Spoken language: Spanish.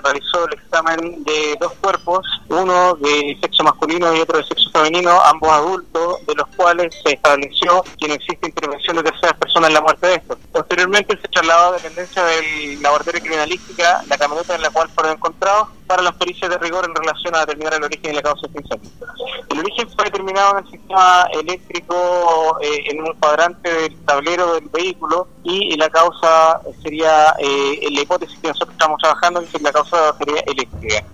realizó el examen de dos cuerpos, uno de sexo masculino y otro de sexo femenino, ambos adultos, de los cuales se estableció que no existe intervención de terceras personas en la muerte de estos. Posteriormente se trasladó a dependencia del laboratorio criminalística la camioneta en la cual fueron encontrados para las pericias de rigor en relación a determinar el origen y la causa de este incendio. Determinado en el sistema eléctrico eh, en un cuadrante del tablero del vehículo y la causa sería, eh, la hipótesis que nosotros estamos trabajando, que la causa sería eléctrica.